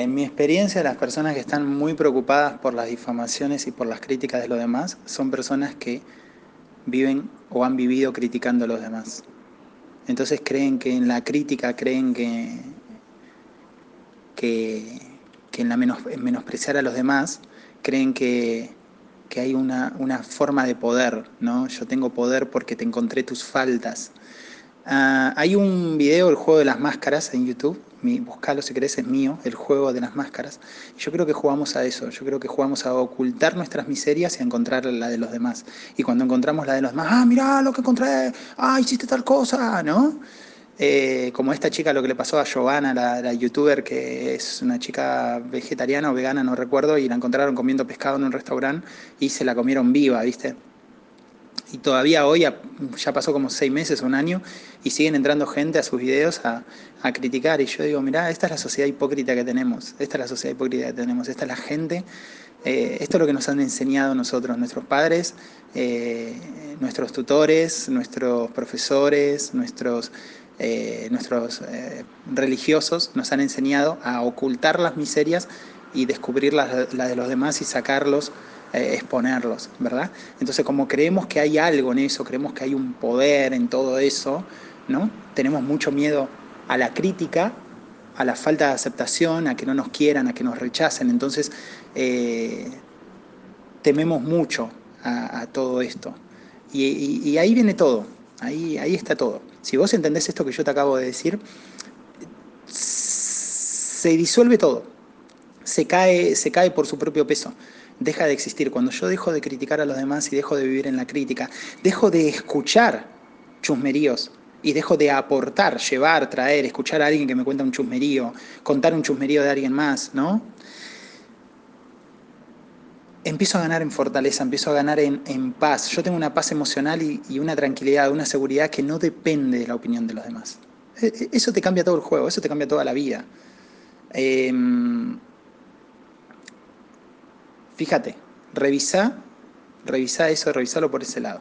En mi experiencia, las personas que están muy preocupadas por las difamaciones y por las críticas de los demás son personas que viven o han vivido criticando a los demás. Entonces creen que en la crítica, creen que, que, en la menos, menospreciar a los demás, creen que, que hay una, una, forma de poder, ¿no? Yo tengo poder porque te encontré tus faltas. Ah, hay un video, el juego de las máscaras en YouTube, mi, buscalo si querés, es mío, el juego de las máscaras. Yo creo que jugamos a eso, yo creo que jugamos a ocultar nuestras miserias y a encontrar la de los demás. Y cuando encontramos la de los demás, ah, mirá lo que encontré, ah, hiciste tal cosa, ¿no? Eh, como esta chica, lo que le pasó a Giovanna, la, la, youtuber que es una chica vegetariana o vegana, no recuerdo, y la encontraron comiendo pescado en un restaurante y se la comieron viva, ¿viste? Y todavía hoy, ya pasó como seis meses, un año, y siguen entrando gente a sus videos a, criticar. Y yo digo, mirá, esta es la sociedad hipócrita que tenemos, esta es la sociedad hipócrita que tenemos, esta es la gente, eh, esto es lo que nos han enseñado nosotros, nuestros padres, eh, nuestros tutores, nuestros profesores, nuestros, eh, nuestros religiosos, nos han enseñado a ocultar las miserias y descubrir las de los demás y sacarlos eh, exponerlos, ¿verdad? Entonces, como creemos que hay algo en eso, creemos que hay un poder en todo eso, ¿no? Tenemos mucho miedo a la crítica, a la falta de aceptación, a que no nos quieran, a que nos rechacen. Entonces, eh, tememos mucho a, todo esto. Y, ahí viene todo, ahí, ahí está todo. Si vos entendés esto que yo te acabo de decir, se disuelve todo, se cae, se cae por su propio peso deja de existir. Cuando yo dejo de criticar a los demás y dejo de vivir en la crítica, dejo de escuchar chusmeríos y dejo de aportar, llevar, traer, escuchar a alguien que me cuenta un chusmerío, contar un chusmerío de alguien más, ¿no? Empiezo a ganar en fortaleza, empiezo a ganar en, paz. Yo tengo una paz emocional y, una tranquilidad, una seguridad que no depende de la opinión de los demás. E, e, eso te cambia todo el juego, eso te cambia toda la vida. Em, Fíjate, revisa, revisa eso, revisalo por ese lado.